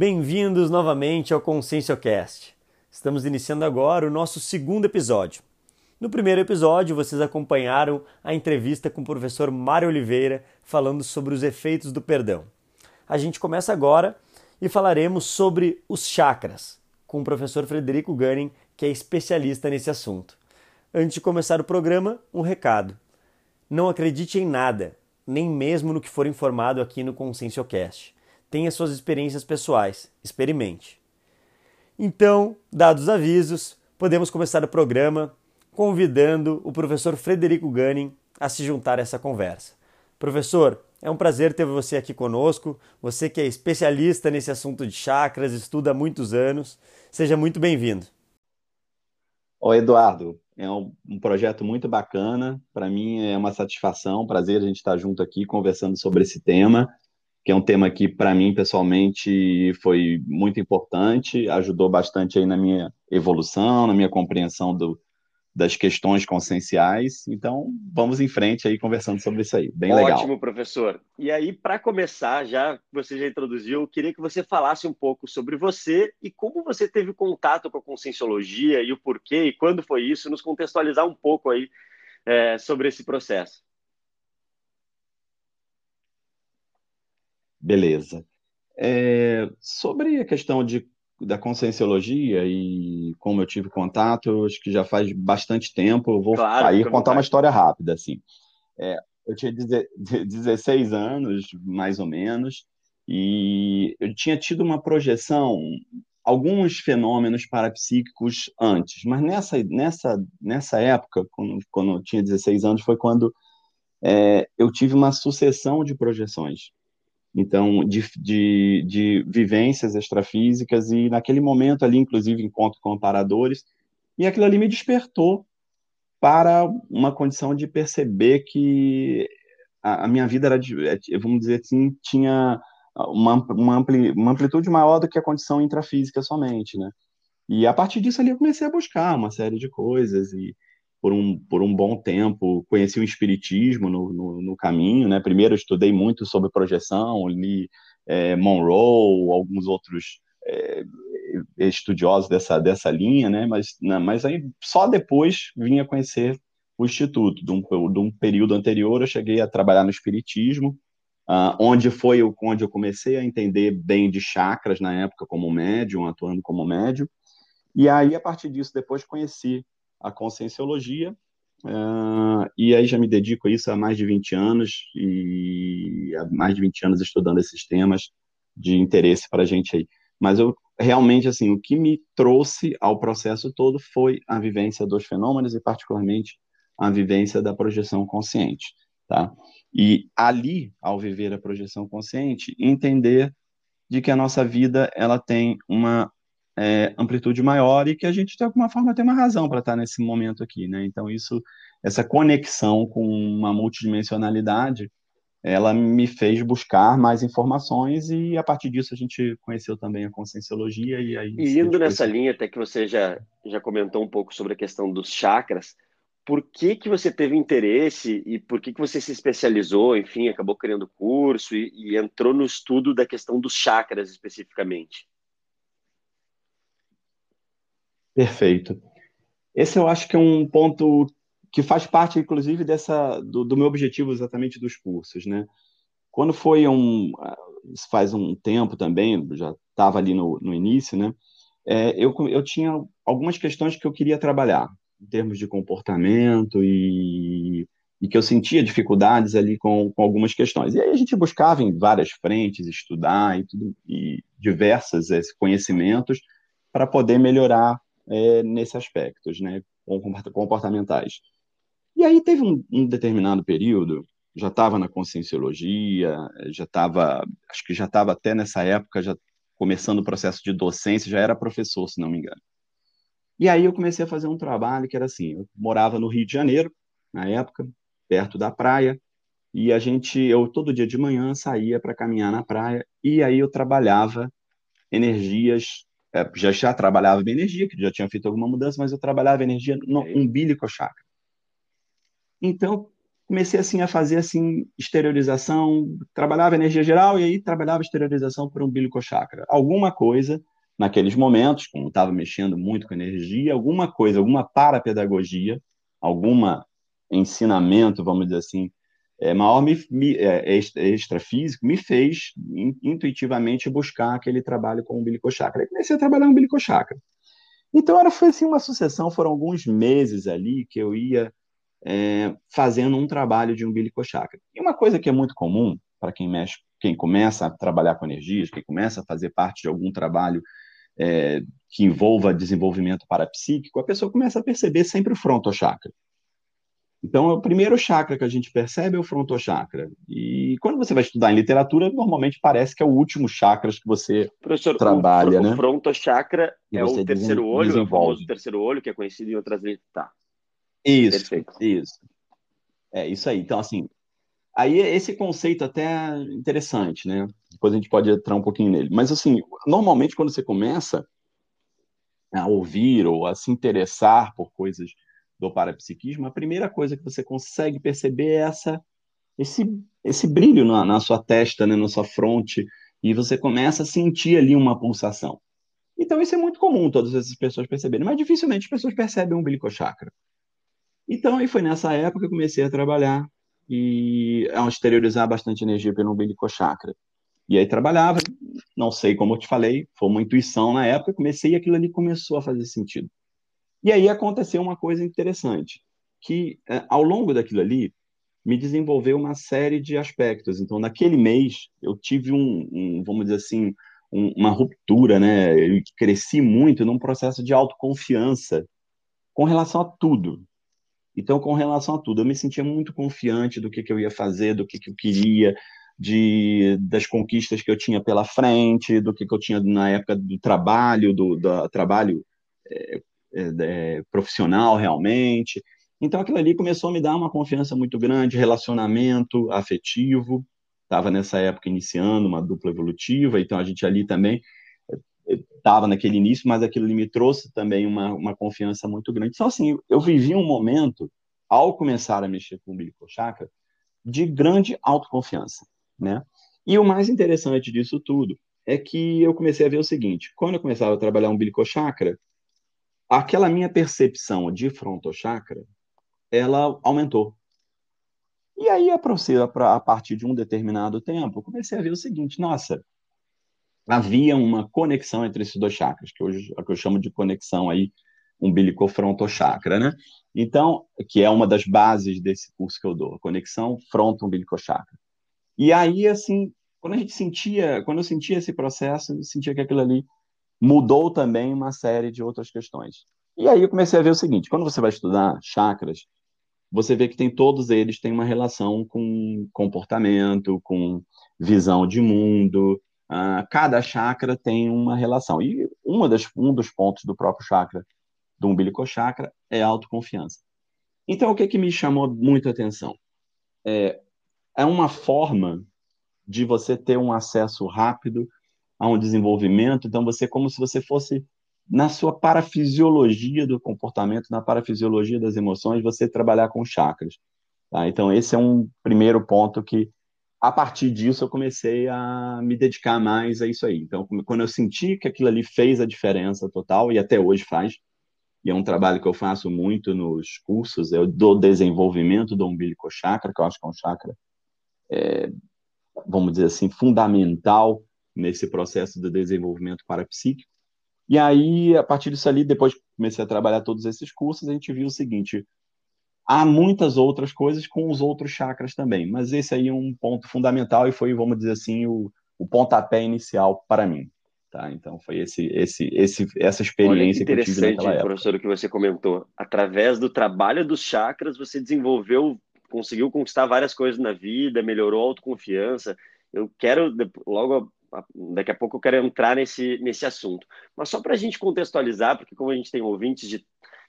Bem-vindos novamente ao ConsciencioCast. Estamos iniciando agora o nosso segundo episódio. No primeiro episódio, vocês acompanharam a entrevista com o professor Mário Oliveira falando sobre os efeitos do perdão. A gente começa agora e falaremos sobre os chakras com o professor Frederico Gunning, que é especialista nesse assunto. Antes de começar o programa, um recado. Não acredite em nada, nem mesmo no que for informado aqui no ConsciencioCast tenha suas experiências pessoais, experimente. Então, dados os avisos, podemos começar o programa convidando o professor Frederico Gunning a se juntar a essa conversa. Professor, é um prazer ter você aqui conosco, você que é especialista nesse assunto de chakras, estuda há muitos anos. Seja muito bem-vindo. Oi, Eduardo. É um, um projeto muito bacana. Para mim é uma satisfação, um prazer a gente estar junto aqui conversando sobre esse tema que é um tema que, para mim, pessoalmente, foi muito importante, ajudou bastante aí na minha evolução, na minha compreensão do, das questões conscienciais. Então, vamos em frente aí conversando sobre isso aí. Bem Ótimo, legal. Ótimo, professor. E aí, para começar, já você já introduziu, eu queria que você falasse um pouco sobre você e como você teve contato com a conscienciologia e o porquê e quando foi isso, nos contextualizar um pouco aí é, sobre esse processo. Beleza. É, sobre a questão de, da conscienciologia e como eu tive contato, acho que já faz bastante tempo. Eu vou claro, aí contar uma história rápida. Assim. É, eu tinha 16 anos, mais ou menos, e eu tinha tido uma projeção, alguns fenômenos parapsíquicos antes, mas nessa, nessa, nessa época, quando, quando eu tinha 16 anos, foi quando é, eu tive uma sucessão de projeções então, de, de, de vivências extrafísicas, e naquele momento ali, inclusive, encontro com amparadores, e aquilo ali me despertou para uma condição de perceber que a, a minha vida era, de, é, vamos dizer assim, tinha uma, uma, ampli, uma amplitude maior do que a condição intrafísica somente, né? E a partir disso ali eu comecei a buscar uma série de coisas e por um, por um bom tempo, conheci o espiritismo no, no, no caminho, né? Primeiro estudei muito sobre projeção, li é, Monroe, alguns outros é, estudiosos dessa, dessa linha, né? Mas, não, né, mas aí só depois vinha conhecer o Instituto. De um, de um período anterior, eu cheguei a trabalhar no espiritismo, uh, onde foi onde eu comecei a entender bem de chakras na época como médium, atuando como médium. E aí, a partir disso, depois conheci a conscienciologia, uh, e aí já me dedico a isso há mais de 20 anos, e há mais de 20 anos estudando esses temas de interesse para a gente aí. Mas eu realmente, assim, o que me trouxe ao processo todo foi a vivência dos fenômenos e, particularmente, a vivência da projeção consciente, tá? E ali, ao viver a projeção consciente, entender de que a nossa vida ela tem uma é, amplitude maior e que a gente, de alguma forma, tem uma razão para estar nesse momento aqui, né? Então, isso, essa conexão com uma multidimensionalidade, ela me fez buscar mais informações e, a partir disso, a gente conheceu também a conscienciologia e aí... E indo nessa linha, até que você já, já comentou um pouco sobre a questão dos chakras, por que, que você teve interesse e por que, que você se especializou, enfim, acabou criando curso e, e entrou no estudo da questão dos chakras especificamente? Perfeito. Esse eu acho que é um ponto que faz parte, inclusive, dessa do, do meu objetivo exatamente dos cursos, né? Quando foi um faz um tempo também, já estava ali no, no início, né? É, eu, eu tinha algumas questões que eu queria trabalhar em termos de comportamento e, e que eu sentia dificuldades ali com, com algumas questões. E aí a gente buscava em várias frentes estudar e, tudo, e diversos conhecimentos para poder melhorar é, nesses aspectos, né, comportamentais. E aí teve um, um determinado período, já estava na conscienciologia, já estava, acho que já estava até nessa época, já começando o processo de docência, já era professor, se não me engano. E aí eu comecei a fazer um trabalho que era assim, eu morava no Rio de Janeiro, na época, perto da praia, e a gente, eu todo dia de manhã saía para caminhar na praia, e aí eu trabalhava energias é, já, já trabalhava bem energia, que já tinha feito alguma mudança, mas eu trabalhava energia no umbilical chakra. Então, comecei assim a fazer assim exteriorização, trabalhava energia geral e aí trabalhava exteriorização por umbilical chakra. Alguma coisa naqueles momentos, como estava mexendo muito com energia, alguma coisa, alguma parapedagogia, alguma ensinamento, vamos dizer assim, é, maior me, me, é, extrafísico, me fez in, intuitivamente buscar aquele trabalho com o umbilical chakra. Aí comecei a trabalhar no umbilical chakra. Então era, foi assim uma sucessão, foram alguns meses ali que eu ia é, fazendo um trabalho de umbilical chakra. E uma coisa que é muito comum para quem mexe, quem começa a trabalhar com energias, quem começa a fazer parte de algum trabalho é, que envolva desenvolvimento parapsíquico, a pessoa começa a perceber sempre o frontochakra. Então, o primeiro chakra que a gente percebe é o frontochakra. E quando você vai estudar em literatura, normalmente parece que é o último chakra que você Professor, trabalha, o, né? O frontochakra é o terceiro olho, é o famoso terceiro olho, que é conhecido em outras letras. Tá. Isso, Perfeito. isso. É isso aí. Então, assim, aí esse conceito até é interessante, né? Depois a gente pode entrar um pouquinho nele. Mas, assim, normalmente quando você começa a ouvir ou a se interessar por coisas do parapsiquismo, a primeira coisa que você consegue perceber é essa, esse, esse brilho na, na sua testa, né, na sua fronte, e você começa a sentir ali uma pulsação. Então, isso é muito comum todas essas pessoas perceberem, mas dificilmente as pessoas percebem um umbilicochakra. Então, aí foi nessa época que eu comecei a trabalhar e a exteriorizar bastante energia pelo umbilicochakra. E aí trabalhava, não sei como eu te falei, foi uma intuição na época, comecei e aquilo ali começou a fazer sentido. E aí aconteceu uma coisa interessante, que é, ao longo daquilo ali, me desenvolveu uma série de aspectos. Então, naquele mês, eu tive um, um vamos dizer assim, um, uma ruptura, né? Eu cresci muito num processo de autoconfiança com relação a tudo. Então, com relação a tudo, eu me sentia muito confiante do que, que eu ia fazer, do que, que eu queria, de, das conquistas que eu tinha pela frente, do que, que eu tinha na época do trabalho, do, do trabalho é, é, é, profissional realmente. Então aquilo ali começou a me dar uma confiança muito grande, relacionamento afetivo. Estava nessa época iniciando uma dupla evolutiva, então a gente ali também estava é, naquele início, mas aquilo ali me trouxe também uma, uma confiança muito grande. Então, assim, eu vivi um momento, ao começar a mexer com o umbilical chakra, de grande autoconfiança, né? E o mais interessante disso tudo é que eu comecei a ver o seguinte, quando eu começava a trabalhar o umbilical chakra, aquela minha percepção de frontochakra, ela aumentou. E aí, a partir de um determinado tempo, comecei a ver o seguinte, nossa, havia uma conexão entre esses dois chakras, que hoje é que eu chamo de conexão aí umbilico-frontochakra, né? Então, que é uma das bases desse curso que eu dou, a conexão fronto-umbilicochakra. E aí, assim, quando a gente sentia, quando eu sentia esse processo, eu sentia que aquilo ali mudou também uma série de outras questões. E aí eu comecei a ver o seguinte: quando você vai estudar chakras, você vê que tem todos eles têm uma relação com comportamento, com visão de mundo. Uh, cada chakra tem uma relação. E uma das, um dos pontos do próprio chakra, do umbilical chakra, é a autoconfiança. Então, o que, que me chamou muita atenção? É, é uma forma de você ter um acesso rápido a um desenvolvimento. Então, você como se você fosse na sua parafisiologia do comportamento, na parafisiologia das emoções, você trabalhar com chakras. Tá? Então, esse é um primeiro ponto que, a partir disso, eu comecei a me dedicar mais a isso aí. Então, quando eu senti que aquilo ali fez a diferença total, e até hoje faz, e é um trabalho que eu faço muito nos cursos, é do desenvolvimento do umbilical chakra, que eu acho que é um chakra, é, vamos dizer assim, fundamental nesse processo de desenvolvimento parapsíquico. E aí, a partir disso ali, depois que comecei a trabalhar todos esses cursos, a gente viu o seguinte: há muitas outras coisas com os outros chakras também, mas esse aí é um ponto fundamental e foi, vamos dizer assim, o, o pontapé inicial para mim. Tá? Então foi esse, esse, esse, essa experiência que, que eu tive naquela época. professor, o que você comentou. Através do trabalho dos chakras, você desenvolveu, conseguiu conquistar várias coisas na vida, melhorou a autoconfiança. Eu quero logo daqui a pouco eu quero entrar nesse, nesse assunto. Mas só para a gente contextualizar, porque como a gente tem ouvintes de,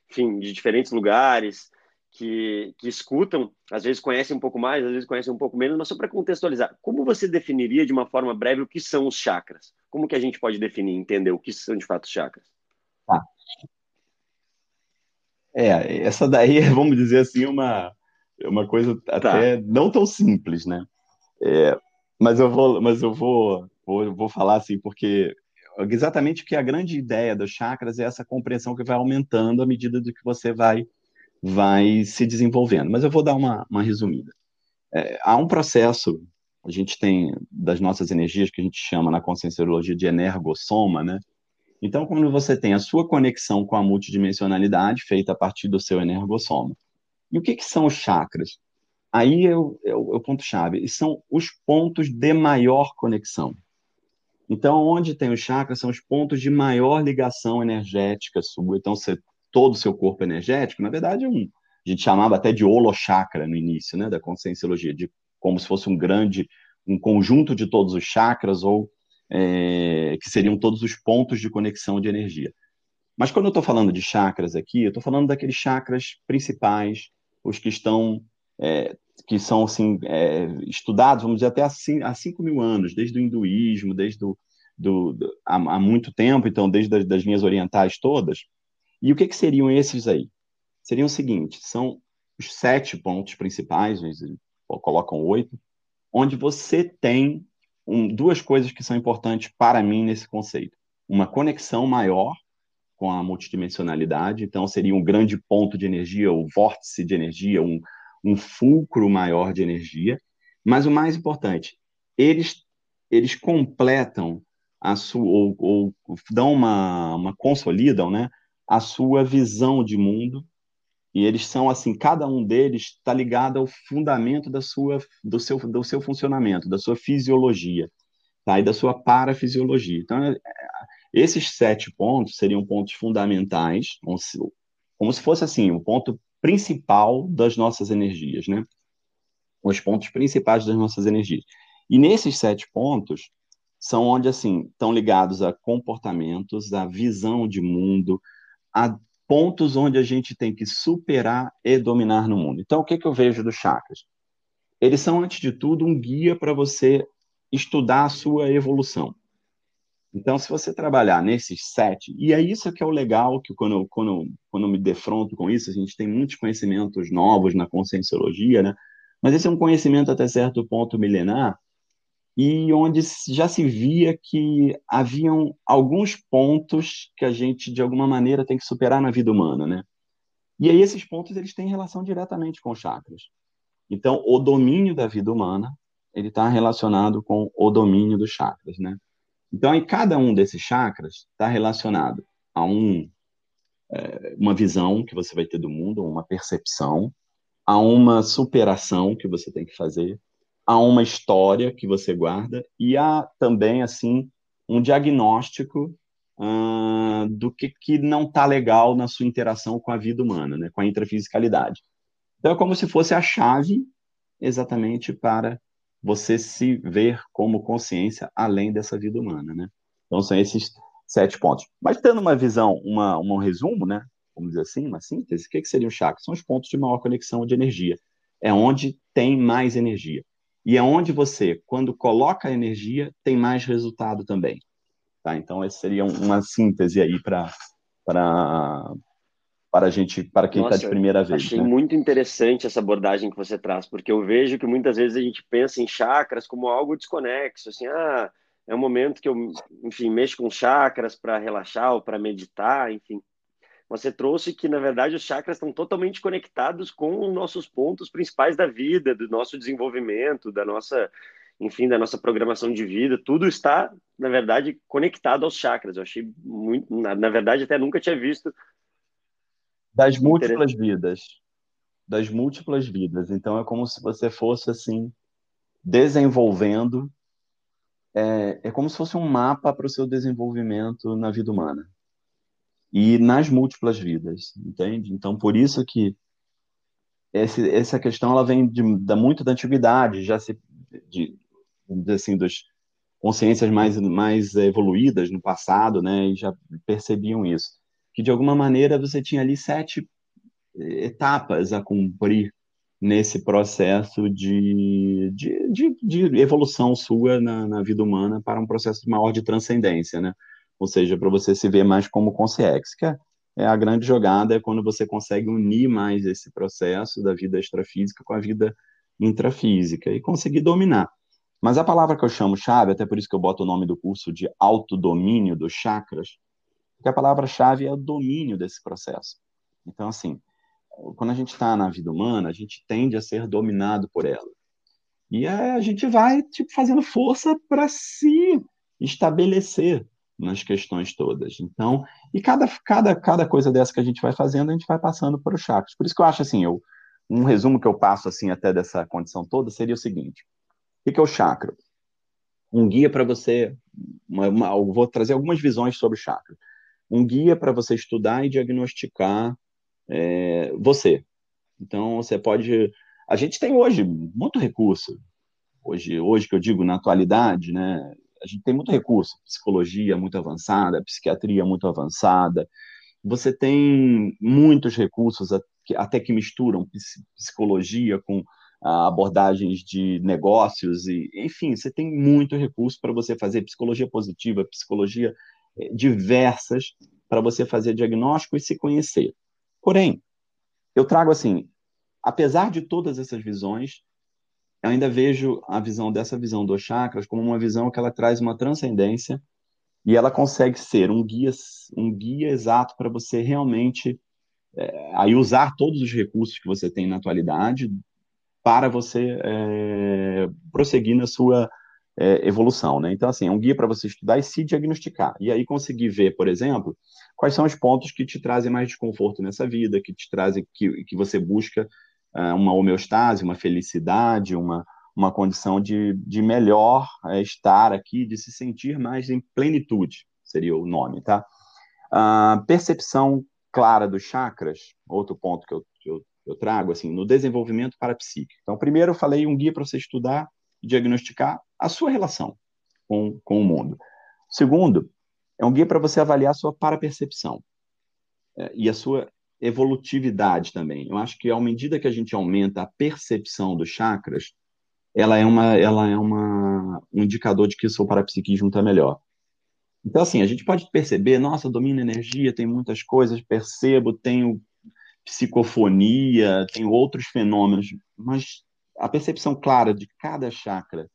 enfim, de diferentes lugares que, que escutam, às vezes conhecem um pouco mais, às vezes conhecem um pouco menos, mas só para contextualizar, como você definiria de uma forma breve o que são os chakras? Como que a gente pode definir, entender o que são de fato os chakras? Tá. É, essa daí, vamos dizer assim, uma é uma coisa tá. até tá. não tão simples, né? É, mas eu vou, mas eu vou, vou, vou falar assim, porque exatamente que a grande ideia dos chakras é essa compreensão que vai aumentando à medida do que você vai, vai se desenvolvendo. Mas eu vou dar uma, uma resumida. É, há um processo, a gente tem das nossas energias que a gente chama na conscienciologia de energossoma, né? Então, quando você tem a sua conexão com a multidimensionalidade feita a partir do seu energossoma. E o que, que são os chakras? Aí é o, é o, é o ponto-chave. São os pontos de maior conexão. Então, onde tem os chakras são os pontos de maior ligação energética sua. Então, você, todo o seu corpo energético, na verdade, é um, a gente chamava até de holochakra no início, né, da conscienciologia, de como se fosse um grande, um conjunto de todos os chakras ou é, que seriam todos os pontos de conexão de energia. Mas quando eu estou falando de chakras aqui, eu estou falando daqueles chakras principais, os que estão, é, que são assim, é, estudados, vamos dizer, até há, há 5 mil anos, desde o hinduísmo, desde do, do há, há, muito tempo, então, desde as das linhas orientais todas. E o que, que seriam esses aí? Seriam o seguinte, são os sete pontos principais, colocam oito, onde você tem um, duas coisas que são importantes para mim nesse conceito. Uma conexão maior com a multidimensionalidade, então seria um grande ponto de energia, o vórtice de energia, um, um fulcro maior de energia. Mas o mais importante, eles, eles completam a sua, ou, ou dão uma, uma, consolidam, né, a sua visão de mundo e eles são assim, cada um deles está ligado ao fundamento da sua, do, seu, do seu funcionamento, da sua fisiologia, tá? e da sua parafisiologia. Então, é, esses sete pontos seriam pontos fundamentais, como se, como se fosse assim, o ponto principal das nossas energias, né? Os pontos principais das nossas energias. E nesses sete pontos são onde assim estão ligados a comportamentos, a visão de mundo, a pontos onde a gente tem que superar e dominar no mundo. Então, o que, que eu vejo dos chakras? Eles são, antes de tudo, um guia para você estudar a sua evolução. Então, se você trabalhar nesses sete, e é isso que é o legal, que quando quando, quando me defronto com isso, a gente tem muitos conhecimentos novos na conscienciologia, né? Mas esse é um conhecimento até certo ponto milenar, e onde já se via que haviam alguns pontos que a gente de alguma maneira tem que superar na vida humana, né? E aí esses pontos eles têm relação diretamente com chakras. Então, o domínio da vida humana ele está relacionado com o domínio dos chakras, né? Então, aí cada um desses chakras está relacionado a um é, uma visão que você vai ter do mundo, uma percepção, a uma superação que você tem que fazer, há uma história que você guarda e há também assim um diagnóstico uh, do que, que não está legal na sua interação com a vida humana, né, com a intrafisicalidade. Então é como se fosse a chave exatamente para você se ver como consciência além dessa vida humana, né? Então são esses sete pontos. Mas tendo uma visão, uma, um resumo, né? Vamos dizer assim, uma síntese, o que, que seriam os chakras? São os pontos de maior conexão de energia. É onde tem mais energia. E é onde você, quando coloca a energia, tem mais resultado também. Tá? Então, essa seria uma síntese aí para para a gente, para quem está de primeira vez. Achei né? muito interessante essa abordagem que você traz, porque eu vejo que muitas vezes a gente pensa em chakras como algo desconexo, assim, ah, é um momento que eu, enfim, mexo com chakras para relaxar ou para meditar, enfim você trouxe que, na verdade, os chakras estão totalmente conectados com os nossos pontos principais da vida, do nosso desenvolvimento, da nossa, enfim, da nossa programação de vida. Tudo está, na verdade, conectado aos chakras. Eu achei muito, na, na verdade, até nunca tinha visto. Das múltiplas vidas. Das múltiplas vidas. Então, é como se você fosse, assim, desenvolvendo. É, é como se fosse um mapa para o seu desenvolvimento na vida humana e nas múltiplas vidas, entende? Então, por isso que esse, essa questão ela vem de, de muito da antiguidade, já se, de, dizer assim, das consciências mais, mais evoluídas no passado, né, e já percebiam isso, que de alguma maneira você tinha ali sete etapas a cumprir nesse processo de, de, de, de evolução sua na, na vida humana para um processo maior de transcendência, né? ou seja, para você se ver mais como consciência, que é é a grande jogada é quando você consegue unir mais esse processo da vida extrafísica com a vida intrafísica e conseguir dominar. Mas a palavra que eu chamo chave, até por isso que eu boto o nome do curso de autodomínio dos chakras, porque a palavra-chave é o domínio desse processo. Então, assim, quando a gente está na vida humana, a gente tende a ser dominado por ela. E a gente vai tipo, fazendo força para se estabelecer nas questões todas. Então, e cada, cada, cada coisa dessa que a gente vai fazendo, a gente vai passando para os chakras. Por isso que eu acho assim, eu, um resumo que eu passo assim até dessa condição toda seria o seguinte: o que é o chakra? Um guia para você, uma, uma, eu vou trazer algumas visões sobre o chakra. Um guia para você estudar e diagnosticar é, você. Então, você pode. A gente tem hoje muito recurso. Hoje, hoje que eu digo na atualidade, né? A gente tem muito recurso, psicologia muito avançada, psiquiatria muito avançada. Você tem muitos recursos até que misturam psicologia com abordagens de negócios e, enfim, você tem muito recurso para você fazer psicologia positiva, psicologia diversas para você fazer diagnóstico e se conhecer. Porém, eu trago assim, apesar de todas essas visões, eu ainda vejo a visão dessa visão dos chakras como uma visão que ela traz uma transcendência e ela consegue ser um guia, um guia exato para você realmente é, aí usar todos os recursos que você tem na atualidade para você é, prosseguir na sua é, evolução, né? Então, assim, é um guia para você estudar e se diagnosticar. E aí conseguir ver, por exemplo, quais são os pontos que te trazem mais desconforto nessa vida, que te trazem, que, que você busca uh, uma homeostase, uma felicidade, uma, uma condição de, de melhor é, estar aqui, de se sentir mais em plenitude, seria o nome, tá? Uh, percepção clara dos chakras, outro ponto que eu, eu, eu trago, assim, no desenvolvimento parapsíquico. Então, primeiro eu falei um guia para você estudar diagnosticar a sua relação com, com o mundo. Segundo, é um guia para você avaliar a sua parapercepção é, e a sua evolutividade também. Eu acho que à medida que a gente aumenta a percepção dos chakras, ela é uma, ela é uma, um indicador de que o seu parapsiquismo está melhor. Então, assim, a gente pode perceber, nossa, domina energia, tem muitas coisas, percebo, tenho psicofonia, tenho outros fenômenos, mas a percepção clara de cada chakra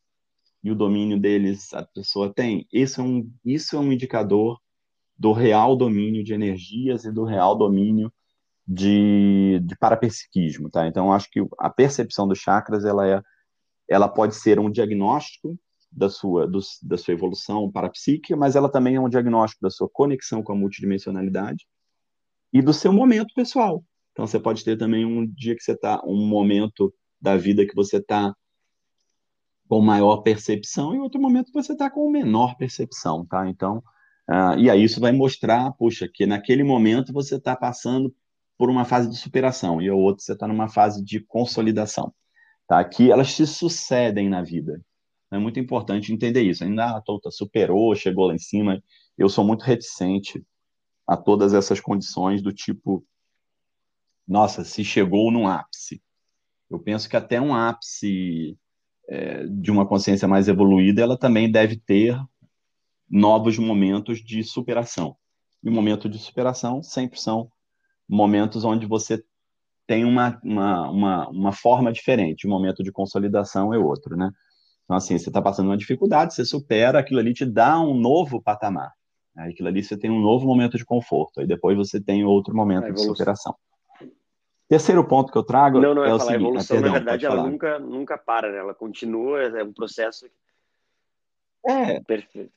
e o domínio deles a pessoa tem, isso é um, isso é um indicador do real domínio de energias e do real domínio de, de parapsiquismo, tá? Então, acho que a percepção dos chakras, ela é, ela pode ser um diagnóstico da sua, do, da sua evolução parapsíquica, mas ela também é um diagnóstico da sua conexão com a multidimensionalidade e do seu momento pessoal. Então, você pode ter também um dia que você está, um momento da vida que você está com maior percepção e outro momento você está com menor percepção, tá? Então, uh, e aí isso vai mostrar, puxa, que naquele momento você está passando por uma fase de superação e o outro você está numa fase de consolidação, tá? Que elas se sucedem na vida. É muito importante entender isso. Ainda a Tota superou, chegou lá em cima. Eu sou muito reticente a todas essas condições do tipo, nossa, se chegou num ápice. Eu penso que até um ápice é, de uma consciência mais evoluída, ela também deve ter novos momentos de superação. E o momento de superação sempre são momentos onde você tem uma, uma, uma, uma forma diferente. O momento de consolidação é outro, né? Então, assim, você está passando uma dificuldade, você supera, aquilo ali te dá um novo patamar. Aí, aquilo ali você tem um novo momento de conforto. Aí depois você tem outro momento de superação. Terceiro ponto que eu trago não, não é, é o falar, seguinte. A evolução, na verdade, ela nunca, nunca para, né? Ela continua, é um processo. É. Perfeito.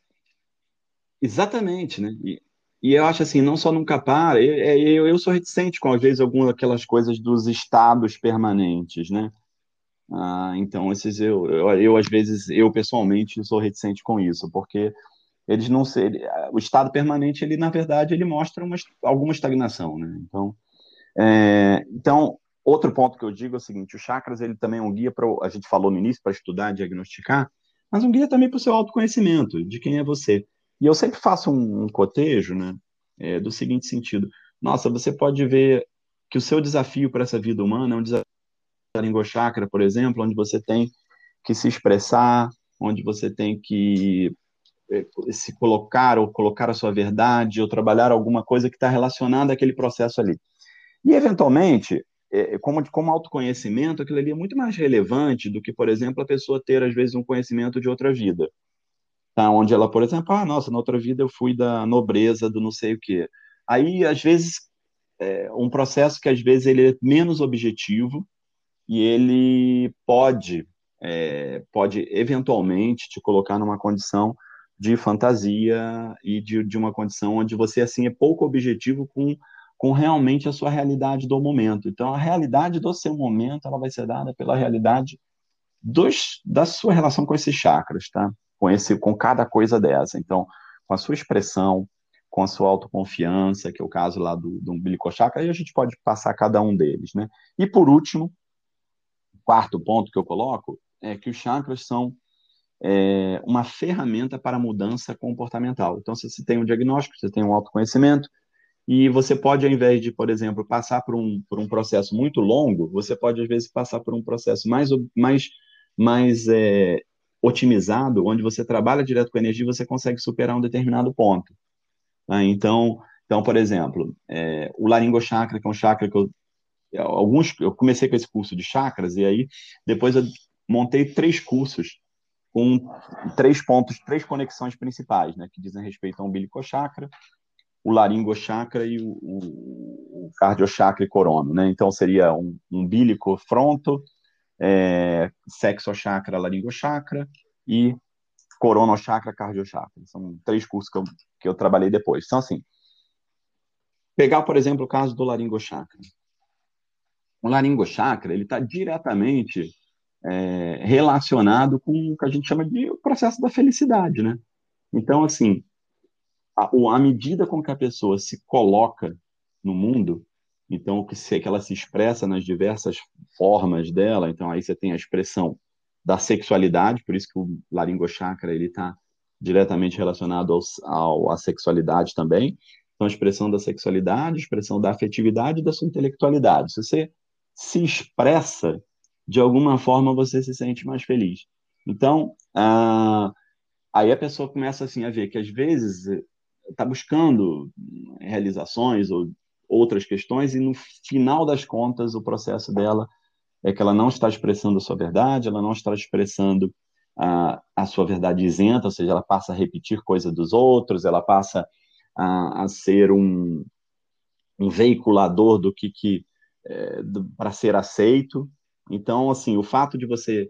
Exatamente, né? E, e eu acho assim, não só nunca para, eu, é, eu, eu sou reticente com, às vezes, algumas aquelas coisas dos estados permanentes, né? Ah, então, esses eu, eu, eu, às vezes, eu pessoalmente sou reticente com isso, porque eles não se, o estado permanente, ele, na verdade, ele mostra uma, alguma estagnação, né? Então, é, então, outro ponto que eu digo é o seguinte: o chakras ele também é um guia para a gente falou no início para estudar, diagnosticar, mas um guia também para o seu autoconhecimento de quem é você. E eu sempre faço um, um cotejo, né, é, do seguinte sentido: nossa, você pode ver que o seu desafio para essa vida humana é um desafio da língua chakra, por exemplo, onde você tem que se expressar, onde você tem que é, se colocar ou colocar a sua verdade ou trabalhar alguma coisa que está relacionada àquele processo ali. E, eventualmente, é, como, como autoconhecimento, aquilo ali é muito mais relevante do que, por exemplo, a pessoa ter, às vezes, um conhecimento de outra vida. Tá? Onde ela, por exemplo, ah, nossa, na outra vida eu fui da nobreza, do não sei o quê. Aí, às vezes, é um processo que, às vezes, ele é menos objetivo e ele pode, é, pode eventualmente te colocar numa condição de fantasia e de, de uma condição onde você, assim, é pouco objetivo com com realmente a sua realidade do momento. Então, a realidade do seu momento ela vai ser dada pela realidade dos, da sua relação com esses chakras, tá? Com esse, com cada coisa dessa. Então, com a sua expressão, com a sua autoconfiança, que é o caso lá do, do umbilical chakra, aí a gente pode passar cada um deles, né? E por último, quarto ponto que eu coloco é que os chakras são é, uma ferramenta para mudança comportamental. Então, se você tem um diagnóstico, você tem um autoconhecimento, e você pode, ao invés de, por exemplo, passar por um, por um processo muito longo, você pode, às vezes, passar por um processo mais, mais, mais é, otimizado, onde você trabalha direto com a energia e você consegue superar um determinado ponto. Tá? Então, então, por exemplo, é, o laringo chakra, que é um chakra que eu alguns eu comecei com esse curso de chakras e aí depois eu montei três cursos com três pontos, três conexões principais, né, que dizem respeito ao umbilical chakra, o laringo chakra e o, o, o cardio chakra e corono, né? Então seria um umbilico fronto, é, sexo chakra, laringo chakra e corono chakra, cardio chakra. São três cursos que eu, que eu trabalhei depois. Então assim, pegar por exemplo o caso do laringo chakra. O laringo chakra ele está diretamente é, relacionado com o que a gente chama de processo da felicidade, né? Então assim a, a medida com que a pessoa se coloca no mundo, então que, se, que ela se expressa nas diversas formas dela, então aí você tem a expressão da sexualidade, por isso que o laringochakra ele está diretamente relacionado ao, ao, à sexualidade também. Então, a expressão da sexualidade, a expressão da afetividade e da sua intelectualidade. Se você se expressa, de alguma forma você se sente mais feliz. Então, ah, aí a pessoa começa assim a ver que às vezes está buscando realizações ou outras questões e no final das contas o processo dela é que ela não está expressando a sua verdade, ela não está expressando a, a sua verdade isenta, ou seja, ela passa a repetir coisa dos outros, ela passa a, a ser um, um veiculador do que, que é, para ser aceito. Então, assim, o fato de você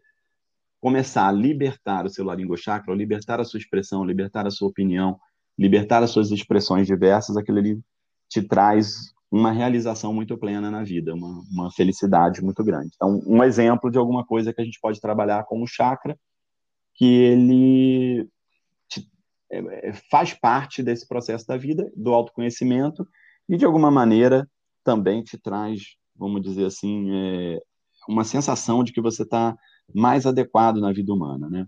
começar a libertar o seu laringochakra, libertar a sua expressão, libertar a sua opinião, libertar as suas expressões diversas, aquilo ali te traz uma realização muito plena na vida, uma, uma felicidade muito grande. Então, um exemplo de alguma coisa que a gente pode trabalhar com o chakra, que ele te, é, é, faz parte desse processo da vida, do autoconhecimento, e de alguma maneira também te traz, vamos dizer assim, é, uma sensação de que você está mais adequado na vida humana, né?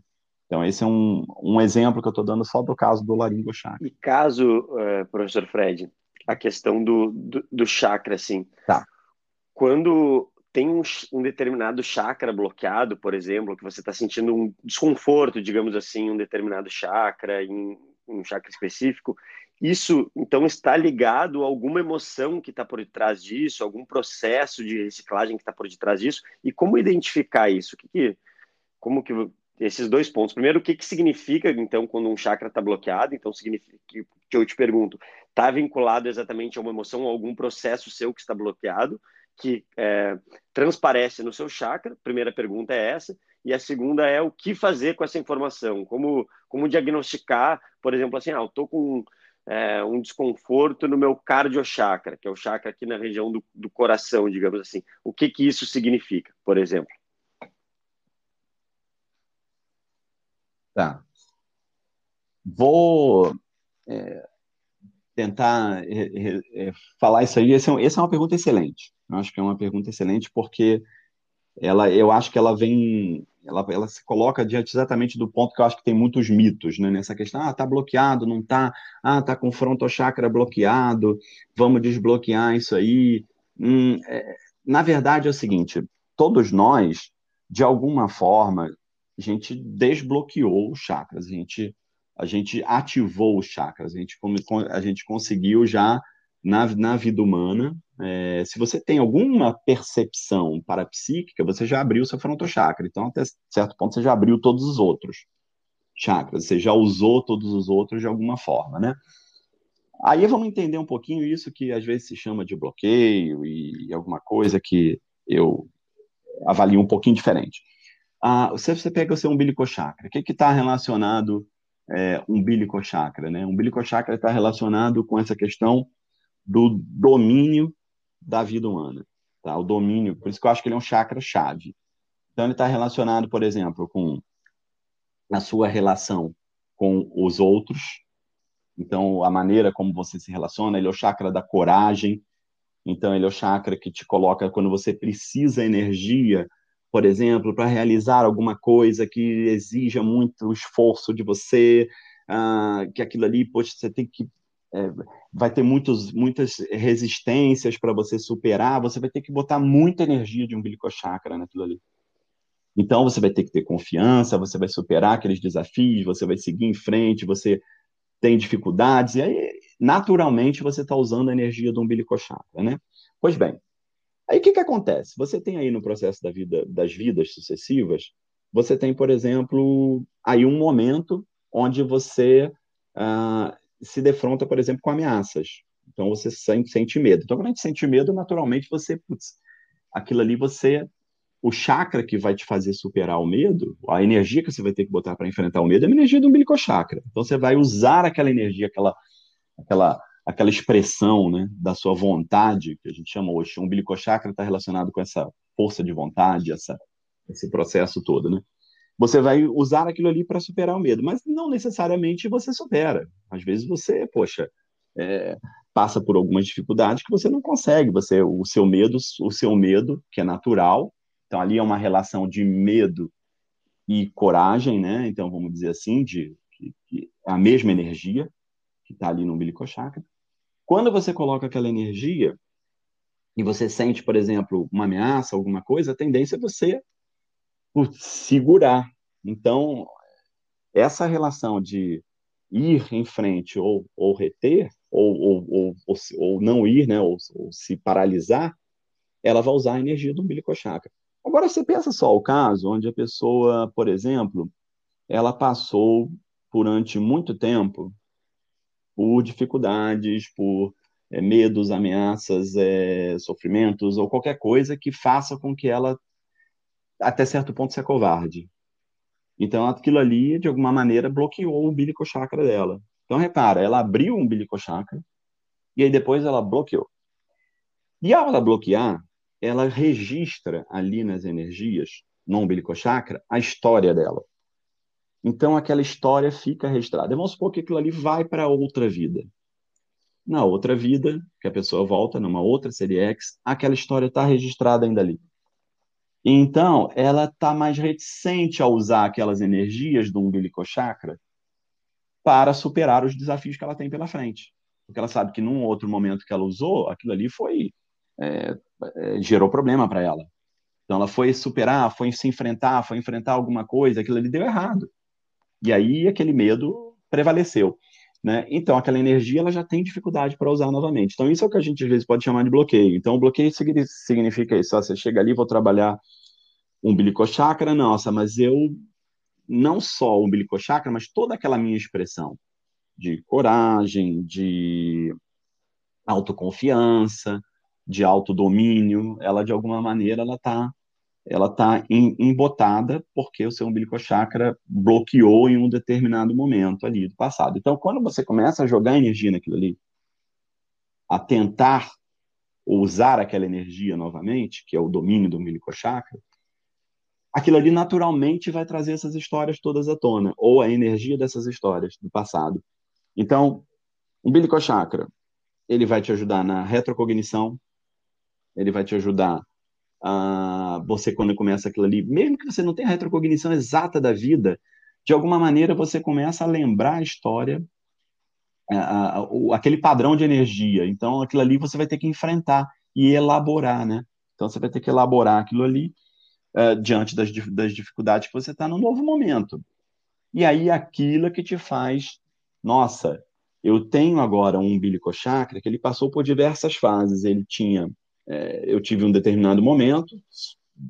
Então, esse é um, um exemplo que eu estou dando só do caso do laringo chakra. E caso, uh, professor Fred, a questão do, do, do, chakra, assim. Tá. Quando tem um, um determinado chakra bloqueado, por exemplo, que você está sentindo um desconforto, digamos assim, um determinado chakra, em um chakra específico, isso então está ligado a alguma emoção que está por detrás disso, algum processo de reciclagem que está por detrás disso, e como identificar isso? Que, que, como que esses dois pontos. Primeiro, o que, que significa, então, quando um chakra está bloqueado? Então, significa que, que eu te pergunto, está vinculado exatamente a uma emoção, a algum processo seu que está bloqueado, que é, transparece no seu chakra? Primeira pergunta é essa. E a segunda é o que fazer com essa informação? Como, como diagnosticar, por exemplo, assim, ah, eu estou com é, um desconforto no meu cardiochakra, que é o chakra aqui na região do, do coração, digamos assim. O que, que isso significa, por exemplo? Tá. Vou é, tentar é, é, falar isso aí. Essa é, essa é uma pergunta excelente. Eu acho que é uma pergunta excelente porque ela, eu acho que ela vem, ela, ela se coloca diante exatamente do ponto que eu acho que tem muitos mitos, né, nessa questão. Ah, tá bloqueado, não tá? Ah, tá com chakra bloqueado. Vamos desbloquear isso aí. Hum, é, na verdade é o seguinte: todos nós, de alguma forma, a gente desbloqueou os chakras, a gente a gente ativou os chakras, a gente, a gente conseguiu já, na, na vida humana, é, se você tem alguma percepção parapsíquica, você já abriu seu frontochakra. Então, até certo ponto, você já abriu todos os outros chakras, você já usou todos os outros de alguma forma, né? Aí vamos entender um pouquinho isso que às vezes se chama de bloqueio e alguma coisa que eu avalio um pouquinho diferente. Ah, se você pega o seu umbilical chakra, o que está relacionado é, umbilical chakra? Né? Umbilical chakra está relacionado com essa questão do domínio da vida humana. Tá? O domínio, por isso que eu acho que ele é um chakra-chave. Então, ele está relacionado, por exemplo, com a sua relação com os outros. Então, a maneira como você se relaciona, ele é o chakra da coragem. Então, ele é o chakra que te coloca quando você precisa energia, por exemplo, para realizar alguma coisa que exija muito esforço de você, uh, que aquilo ali, poxa, você tem que é, vai ter muitos, muitas resistências para você superar, você vai ter que botar muita energia de umbilical chakra naquilo ali. Então você vai ter que ter confiança, você vai superar aqueles desafios, você vai seguir em frente, você tem dificuldades, e aí naturalmente você está usando a energia do umbilical chakra, né? Pois bem, aí o que, que acontece? Você tem aí no processo da vida, das vidas sucessivas, você tem, por exemplo, aí um momento onde você ah, se defronta, por exemplo, com ameaças. Então você sente, sente medo. Então quando a gente sente medo, naturalmente você, putz, aquilo ali você o chakra que vai te fazer superar o medo, a energia que você vai ter que botar para enfrentar o medo é a energia do umbilical chakra. Então você vai usar aquela energia, aquela aquela aquela expressão, né, da sua vontade, que a gente chama hoje, o umbilical chakra está relacionado com essa força de vontade, essa esse processo todo, né? você vai usar aquilo ali para superar o medo, mas não necessariamente você supera. Às vezes você, poxa, é, passa por algumas dificuldades que você não consegue. Você, o seu medo, o seu medo que é natural. Então ali é uma relação de medo e coragem, né? Então vamos dizer assim, de, de, de a mesma energia que está ali no umbilical chakra. Quando você coloca aquela energia e você sente, por exemplo, uma ameaça, alguma coisa, a tendência é você segurar. Então, essa relação de ir em frente ou, ou reter, ou, ou, ou, ou, ou não ir, né, ou, ou, se paralisar, ela vai usar a energia do umbilical chakra. Agora, você pensa só o caso onde a pessoa, por exemplo, ela passou durante muito tempo por dificuldades, por é, medos, ameaças, é, sofrimentos ou qualquer coisa que faça com que ela até certo ponto, ser covarde. Então, aquilo ali, de alguma maneira, bloqueou o umbilical chakra dela. Então, repara, ela abriu o umbilical chakra e aí depois ela bloqueou. E ao ela bloquear, ela registra ali nas energias, no umbilical chakra, a história dela. Então, aquela história fica registrada. Vamos supor que aquilo ali vai para outra vida. Na outra vida, que a pessoa volta, numa outra série X, aquela história está registrada ainda ali. Então, ela está mais reticente a usar aquelas energias do umbilical chakra para superar os desafios que ela tem pela frente. Porque ela sabe que num outro momento que ela usou, aquilo ali foi é, é, gerou problema para ela. Então, ela foi superar, foi se enfrentar, foi enfrentar alguma coisa, aquilo ali deu errado. E aí aquele medo prevaleceu. Né? Então, aquela energia ela já tem dificuldade para usar novamente. Então, isso é o que a gente às vezes pode chamar de bloqueio. Então, bloqueio significa isso: você chega ali, vou trabalhar umbilical chakra, nossa, mas eu não só o umbilical chakra, mas toda aquela minha expressão de coragem, de autoconfiança, de autodomínio, ela de alguma maneira ela está ela está embotada porque o seu umbilical chakra bloqueou em um determinado momento ali do passado. Então, quando você começa a jogar energia naquilo ali, a tentar usar aquela energia novamente, que é o domínio do umbilical chakra, aquilo ali naturalmente vai trazer essas histórias todas à tona, ou a energia dessas histórias do passado. Então, o umbilical chakra, ele vai te ajudar na retrocognição, ele vai te ajudar ah, você quando começa aquilo ali, mesmo que você não tenha a retrocognição exata da vida, de alguma maneira você começa a lembrar a história, aquele padrão de energia. Então, aquilo ali você vai ter que enfrentar e elaborar, né? Então, você vai ter que elaborar aquilo ali uh, diante das, das dificuldades que você está no novo momento. E aí aquilo que te faz, nossa, eu tenho agora um umbilical chakra que ele passou por diversas fases. Ele tinha, é, eu tive um determinado momento,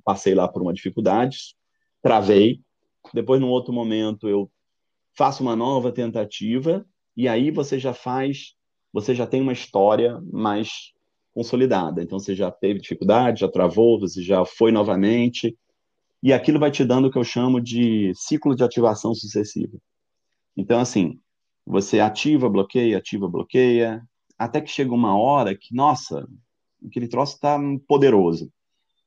passei lá por uma dificuldade, travei. Depois, num outro momento, eu faço uma nova tentativa e aí você já faz, você já tem uma história mais consolidada. Então, você já teve dificuldade, já travou, você já foi novamente e aquilo vai te dando o que eu chamo de ciclo de ativação sucessiva. Então, assim, você ativa, bloqueia, ativa, bloqueia, até que chega uma hora que, nossa, aquele troço está poderoso.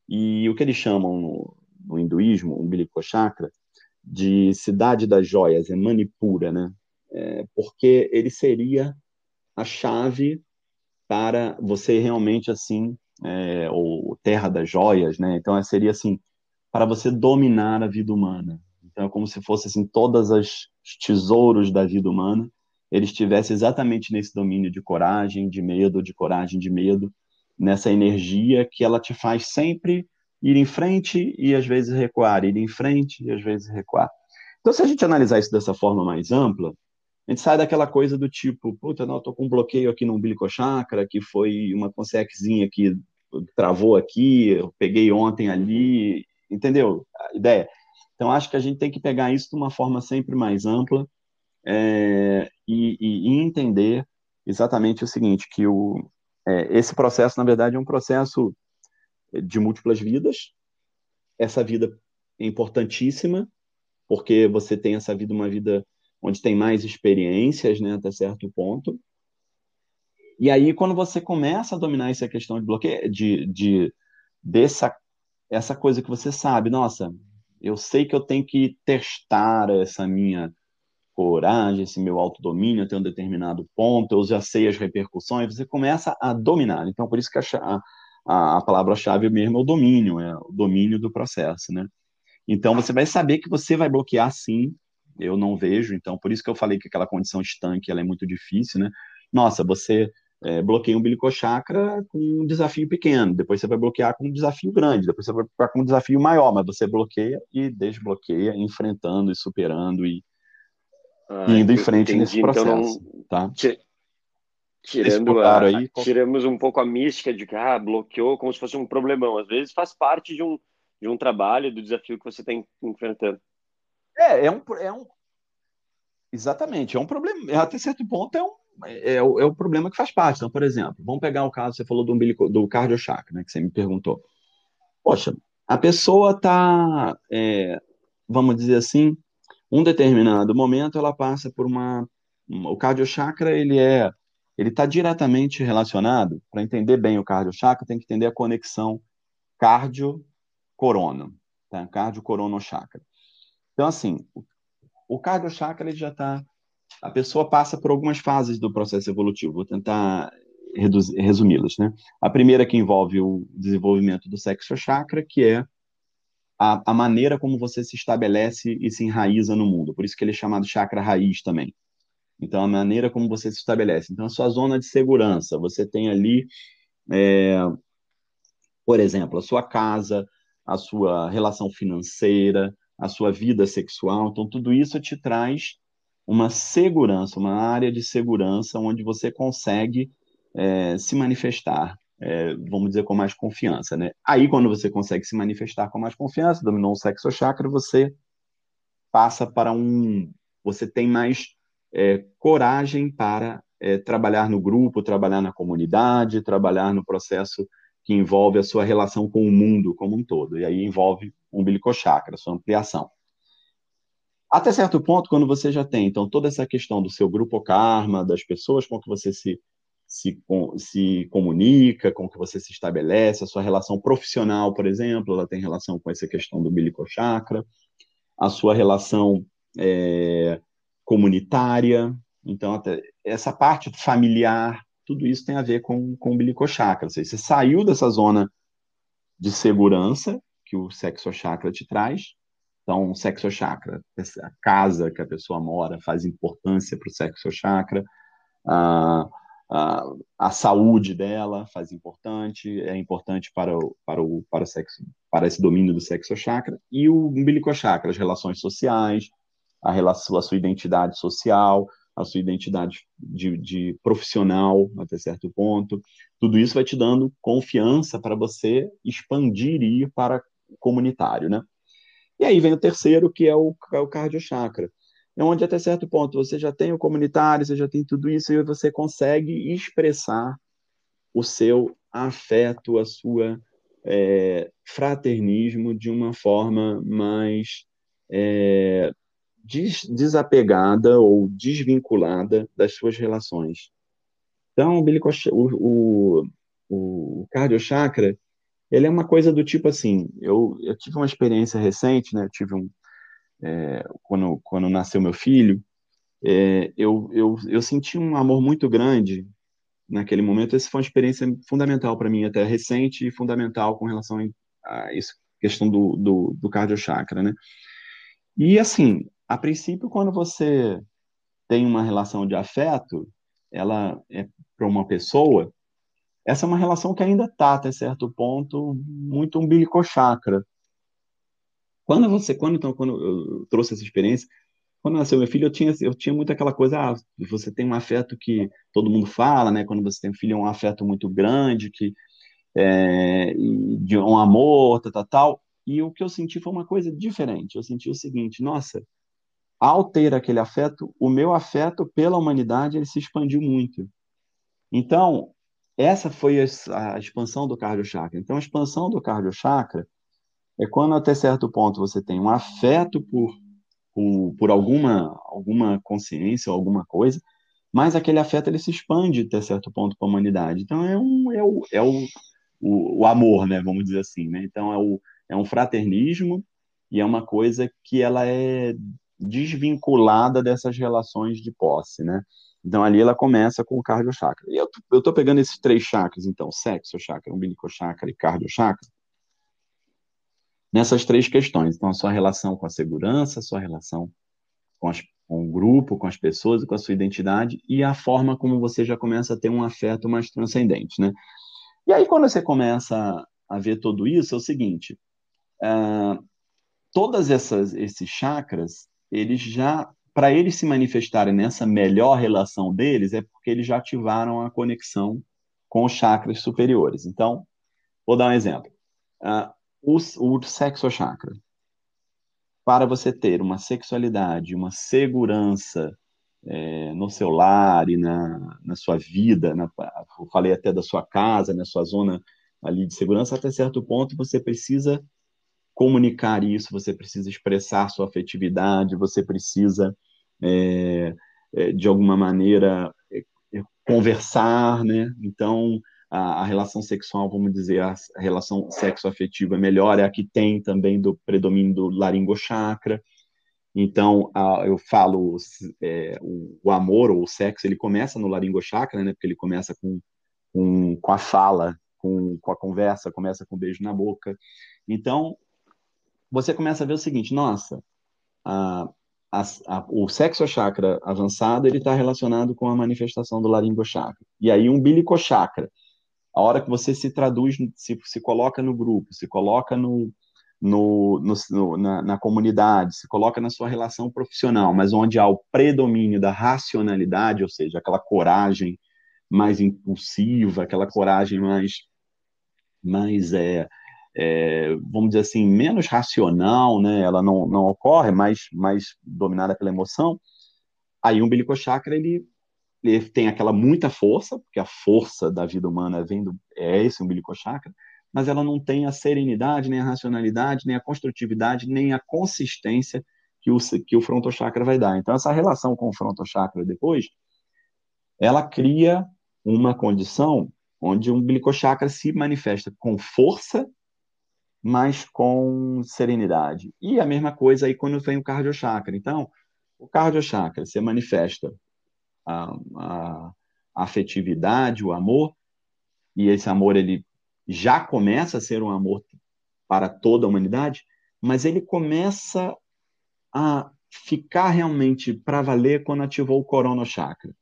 E o que eles chamam no, no hinduísmo, o umbilical chakra, de cidade das joias, é Manipura, né? É, porque ele seria a chave para você realmente, assim, é, ou terra das joias, né? Então, seria assim, para você dominar a vida humana. Então, é como se fosse assim, todas as tesouros da vida humana, ele estivesse exatamente nesse domínio de coragem, de medo, de coragem, de medo, nessa energia que ela te faz sempre ir em frente e às vezes recuar, ir em frente e às vezes recuar. Então, se a gente analisar isso dessa forma mais ampla, a gente sai daquela coisa do tipo, puta, não, eu tô com um bloqueio aqui no umbilical chakra, que foi uma conseczinha que travou aqui, eu peguei ontem ali, entendeu a ideia? Então, acho que a gente tem que pegar isso de uma forma sempre mais ampla é, e, e, entender exatamente o seguinte, que o, é, esse processo, na verdade, é um processo de múltiplas vidas. Essa vida é importantíssima, porque você tem essa vida, uma vida onde tem mais experiências, né, até certo ponto. E aí, quando você começa a dominar essa questão de bloqueio, de, de dessa essa coisa que você sabe, nossa, eu sei que eu tenho que testar essa minha coragem, esse meu autodomínio até um determinado ponto, eu já sei as repercussões, você começa a dominar. Então, por isso que a, a, a palavra-chave mesmo é o domínio, é o domínio do processo, né? Então, você vai saber que você vai bloquear sim, eu não vejo, então, por isso que eu falei que aquela condição estanque, ela é muito difícil, né? Nossa, você é, bloqueia um bilicochakra com um desafio pequeno, depois você vai bloquear com um desafio grande, depois você vai bloquear com um desafio maior, mas você bloqueia e desbloqueia, enfrentando e superando e ah, indo em frente entendi. nesse processo, então, tá? Tirando a, aí, tiramos um pouco a mística de que ah, bloqueou como se fosse um problemão. Às vezes faz parte de um, de um trabalho, do desafio que você está enfrentando. É, é um, é um. Exatamente, é um problema. Até certo ponto é um, é, é, o, é o problema que faz parte. Então, por exemplo, vamos pegar o caso, você falou do, umbilico, do cardiochakra, né, que você me perguntou. Poxa, a pessoa está, é, vamos dizer assim, um determinado momento ela passa por uma, o cardiochakra ele é ele está diretamente relacionado para entender bem o cardiochakra tem que entender a conexão cardio corona tá? cardio chakra então assim o, o cardiochakra ele já está a pessoa passa por algumas fases do processo evolutivo. Vou tentar resumi-las. Né? A primeira que envolve o desenvolvimento do sexo chakra, que é a, a, maneira como você se estabelece e se enraiza no mundo. Por isso que ele é chamado chakra raiz também. Então, a maneira como você se estabelece. Então, a sua zona de segurança, você tem ali, é, por exemplo, a sua casa, a sua relação financeira, a sua vida sexual. Então, tudo isso te traz uma segurança, uma área de segurança onde você consegue é, se manifestar, é, vamos dizer, com mais confiança, né? Aí, quando você consegue se manifestar com mais confiança, dominou o sexo chakra, você passa para um... Você tem mais é, coragem para é, trabalhar no grupo, trabalhar na comunidade, trabalhar no processo que envolve a sua relação com o mundo como um todo. E aí envolve o umbilical chakra, sua ampliação. Até certo ponto, quando você já tem, então, toda essa questão do seu grupo karma, das pessoas com que você se, se, se comunica, com que você se estabelece, a sua relação profissional, por exemplo, ela tem relação com essa questão do bilico chakra, a sua relação é, comunitária, então, até essa parte familiar, tudo isso tem a ver com, com o bilico chakra. Seja, você saiu dessa zona de segurança que o sexo chakra te traz, então, sexo chakra, a casa que a pessoa mora faz importância para o sexo chakra, a, a, saúde dela faz importante, é importante para o, para o, para o sexo, para esse domínio do sexo chakra, e o umbilical chakra, as relações sociais, a relação, a sua identidade social, a sua identidade de, de profissional até certo ponto. Tudo isso vai te dando confiança para você expandir e ir para comunitário, né? E aí vem o terceiro, que é o, é o cardio chakra. É onde até certo ponto você já tem o comunitário, você já tem tudo isso e você consegue expressar o seu afeto, a sua é, fraternismo de uma forma mais é, des, desapegada ou desvinculada das suas relações. Então, o, o, o cardio chakra, ele é uma coisa do tipo assim, eu, eu tive uma experiência recente, né, eu tive um, é, quando, quando nasceu meu filho, é, eu, eu, eu senti um amor muito grande naquele momento. Essa foi uma experiência fundamental para mim, até recente e fundamental com relação a isso, questão do, do, do cardio chakra, né? E assim, a princípio, quando você tem uma relação de afeto, ela é para uma pessoa, essa é uma relação que ainda está, até certo ponto, muito umbilicochakra. Quando você, quando, então, quando eu trouxe essa experiência, quando nasceu meu filho, eu tinha, eu tinha muito aquela coisa, ah, você tem um afeto que todo mundo fala, né? Quando você tem um filho, é um afeto muito grande, que é, de um amor, tal, tal, tal. E o que eu senti foi uma coisa diferente. Eu senti o seguinte, nossa, ao ter aquele afeto, o meu afeto pela humanidade ele se expandiu muito. Então, essa foi a, expansão do cardio chakra. Então, a expansão do cardio chakra é quando até certo ponto você tem um afeto por, por, por alguma, alguma consciência ou alguma coisa, mas aquele afeto ele se expande até certo ponto para a humanidade. Então, é, um, é, o, é o, o, o amor, né? vamos dizer assim. Né? Então, é, o, é um fraternismo e é uma coisa que ela é desvinculada dessas relações de posse, né? Então ali ela começa com o cardio chakra. E eu, tô pegando esses três chakras, então, sexo chakra, umbilical chakra e cardio chakra, nessas três questões. Então, a sua relação com a segurança, a sua relação com, as, com o grupo, com as pessoas e com a sua identidade e a forma como você já começa a ter um afeto mais transcendente, né? E aí, quando você começa a ver tudo isso, é o seguinte, uh, todas essas esses chakras, eles já, para eles se manifestarem nessa melhor relação deles, é porque eles já ativaram a conexão com os chakras superiores. Então, vou dar um exemplo. Uh, o, o sexo chakra. Para você ter uma sexualidade, uma segurança é, no seu lar e na, na sua vida, na, eu falei até da sua casa, na sua zona ali de segurança, até certo ponto você precisa comunicar isso, você precisa expressar sua afetividade, você precisa, é, é, de alguma maneira, é, é, conversar, né? Então, a, a, relação sexual, vamos dizer, a, relação sexoafetiva melhor é a que tem também do predomínio do laringochakra. Então, a, eu falo é, o, o, amor ou o sexo, ele começa no laringochakra, né? Porque ele começa com, com, com a fala, com, com a conversa, começa com um beijo na boca. Então, você começa a ver o seguinte, nossa, a, a, a, o sexo chakra avançado ele está relacionado com a manifestação do laringo chakra. E aí um umbilico chakra, a hora que você se traduz, se, se coloca no grupo, se coloca no, no, no na, na, comunidade, se coloca na sua relação profissional, mas onde há o predomínio da racionalidade, ou seja, aquela coragem mais impulsiva, aquela coragem mais, mais é, é, vamos dizer assim, menos racional, né? Ela não, não ocorre, mais, mais dominada pela emoção. Aí o umbilical chakra, ele, ele tem aquela muita força, porque a força da vida humana vem do, é esse umbilical chakra, mas ela não tem a serenidade, nem a racionalidade, nem a construtividade, nem a consistência que o, que o frontochakra vai dar. Então, essa relação com o frontochakra depois, ela cria uma condição onde o umbilical chakra se manifesta com força mas com serenidade. E a mesma coisa aí quando vem o cardio chakra. Então, o cardio chakra se manifesta a, a, afetividade, o amor, e esse amor ele já começa a ser um amor para toda a humanidade, mas ele começa a ficar realmente para valer quando ativou o corono chakra.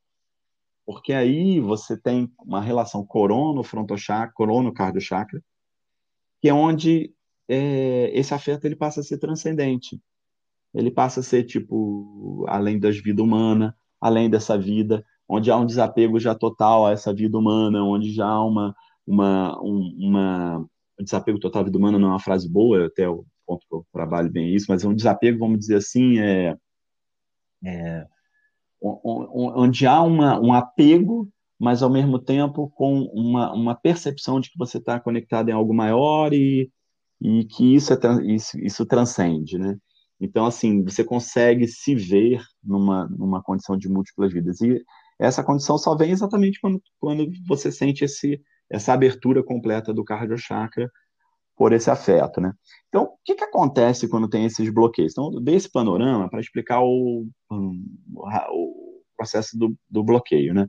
Porque aí você tem uma relação corono frontochakra, corono cardio chakra, que é onde é, esse afeto ele passa a ser transcendente. ele passa a ser tipo além das vidas humanas, além dessa vida, onde há um desapego já total a essa vida humana, onde já há uma uma um, uma desapego total à vida humana não é uma frase boa, até o ponto que eu trabalho bem isso, mas é um desapego, vamos dizer assim, é, é onde há uma, um apego, mas ao mesmo tempo com uma, uma percepção de que você está conectado em algo maior e, e que isso, é, isso, isso transcende, né? Então, assim, você consegue se ver numa, numa condição de múltiplas vidas. E essa condição só vem exatamente quando, quando você sente esse, essa abertura completa do cardio chakra por esse afeto, né? Então, o que, que acontece quando tem esses bloqueios? Então, desse panorama para explicar o, o processo do, do, bloqueio, né?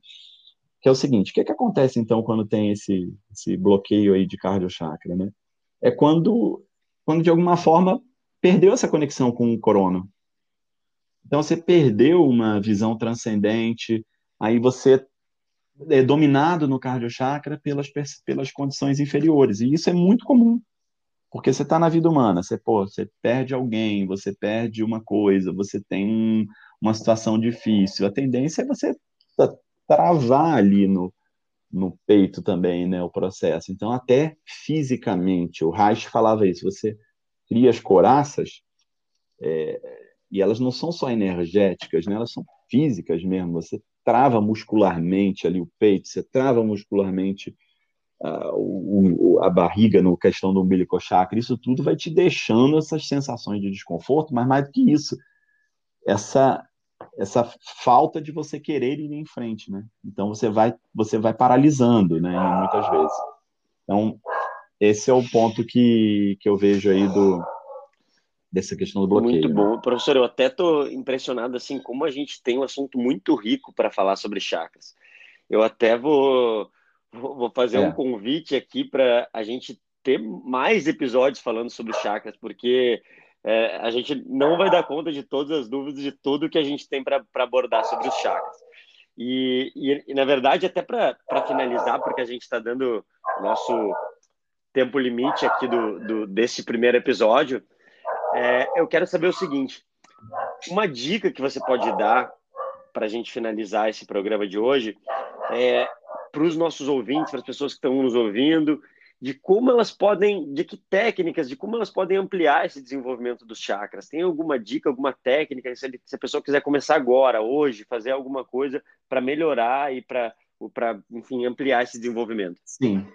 Que é o seguinte, o que, que acontece então quando tem esse, esse bloqueio aí de cardio chakra, né? É quando, quando de alguma forma perdeu essa conexão com o corona. Então você perdeu uma visão transcendente, aí você é dominado no cardio chakra pelas, pelas condições inferiores. E isso é muito comum. Porque você está na vida humana, você, pô, você perde alguém, você perde uma coisa, você tem um, uma situação difícil. A tendência é você travar ali no, no peito também, né, o processo. Então, até fisicamente, o Reich falava isso, você cria as coraças, é, e elas não são só energéticas, né, elas são físicas mesmo. Você trava muscularmente ali o peito, você trava muscularmente a, o, a barriga no questão do umbilical chakra, isso tudo vai te deixando essas sensações de desconforto, mas mais do que isso, essa essa falta de você querer ir em frente, né? Então você vai você vai paralisando, né? Muitas vezes. Então esse é o ponto que, que eu vejo aí do dessa questão do bloqueio. Muito né? bom, professor. Eu até tô impressionado assim como a gente tem um assunto muito rico para falar sobre chakras. Eu até vou Vou fazer é. um convite aqui para a gente ter mais episódios falando sobre chakras, porque é, a gente não vai dar conta de todas as dúvidas, de tudo que a gente tem para abordar sobre os chakras. E, e, e na verdade, até para finalizar, porque a gente está dando nosso tempo limite aqui do, do desse primeiro episódio, é, eu quero saber o seguinte: uma dica que você pode dar para a gente finalizar esse programa de hoje é para os nossos ouvintes, para as pessoas que estão nos ouvindo, de como elas podem, de que técnicas, de como elas podem ampliar esse desenvolvimento dos chakras. Tem alguma dica, alguma técnica, se, a pessoa quiser começar agora, hoje, fazer alguma coisa para melhorar e para, enfim, ampliar esse desenvolvimento? Sim.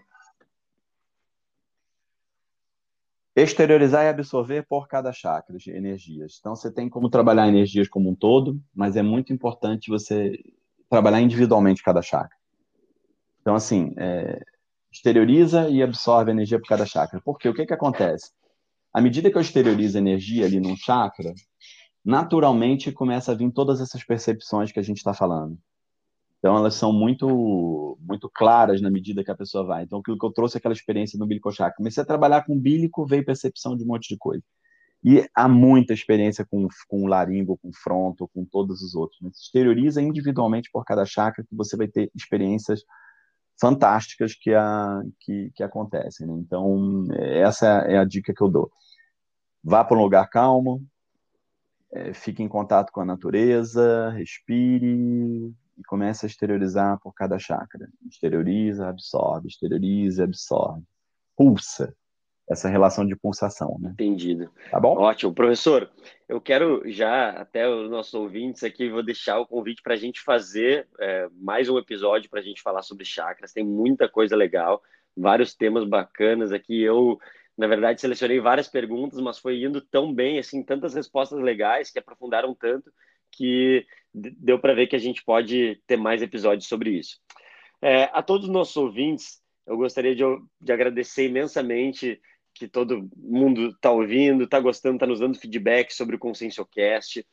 Exteriorizar e absorver por cada chakra energias. Então, você tem como trabalhar energias como um todo, mas é muito importante você trabalhar individualmente cada chakra. Então, assim, é, exterioriza e absorve energia por cada chakra. Porque o que, que acontece? À medida que eu exteriorizo energia ali num chakra, naturalmente começa a vir todas essas percepções que a gente está falando. Então, elas são muito muito claras na medida que a pessoa vai. Então, aquilo que eu trouxe, aquela experiência no bílico chakra. Comecei a trabalhar com bílico, veio percepção de um monte de coisa. E há muita experiência com, com laringo, com fronto, com todos os outros. Né? Exterioriza individualmente por cada chakra que você vai ter experiências fantásticas que, a, que, que acontecem. Né? Então, essa é a dica que eu dou. Vá para um lugar calmo, é, fique em contato com a natureza, respire e comece a exteriorizar por cada chakra. Exterioriza, absorve, exterioriza, absorve. Pulsa essa relação de pulsação, né? Entendido. Tá bom? Ótimo. Professor, eu quero já, até os nossos ouvintes aqui, vou deixar o convite para a gente fazer é, mais um episódio para a gente falar sobre chakras. Tem muita coisa legal, vários temas bacanas aqui. Eu, na verdade, selecionei várias perguntas, mas foi indo tão bem, assim, tantas respostas legais que aprofundaram tanto que deu para ver que a gente pode ter mais episódios sobre isso. É, a todos os nossos ouvintes, eu gostaria de, de agradecer imensamente que todo mundo está ouvindo, está gostando, está nos dando feedback sobre o ConsciencioCast.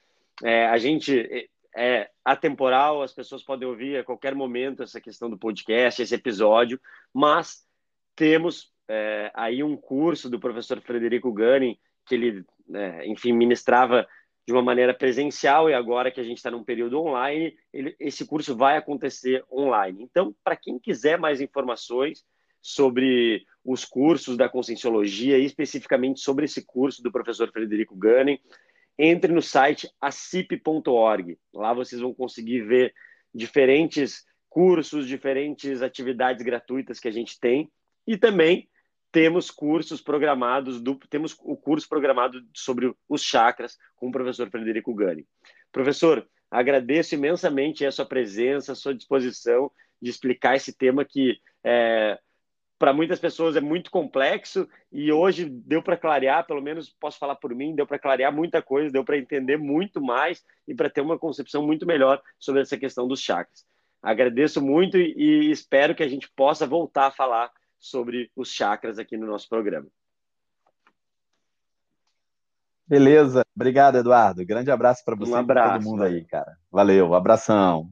É, a gente é, é atemporal, as pessoas podem ouvir a qualquer momento essa questão do podcast, esse episódio, mas temos é, aí um curso do professor Frederico Gunning, que ele, é, enfim, ministrava de uma maneira presencial e agora que a gente está num período online, ele, esse curso vai acontecer online. Então, para quem quiser mais informações sobre os cursos da Conscienciologia, especificamente sobre esse curso do professor Frederico Gunning. entre no site acip.org. Lá vocês vão conseguir ver diferentes cursos, diferentes atividades gratuitas que a gente tem e também temos cursos programados, do, temos o curso programado sobre os chakras com o professor Frederico Gani. Professor, agradeço imensamente a sua presença, a sua disposição de explicar esse tema que é, para muitas pessoas é muito complexo e hoje deu para clarear, pelo menos posso falar por mim, deu para clarear muita coisa, deu para entender muito mais e para ter uma concepção muito melhor sobre essa questão dos chakras. Agradeço muito e espero que a gente possa voltar a falar sobre os chakras aqui no nosso programa. Beleza. Obrigado, Eduardo. Grande abraço para você um abraço, e todo mundo aí, cara. Valeu, abração.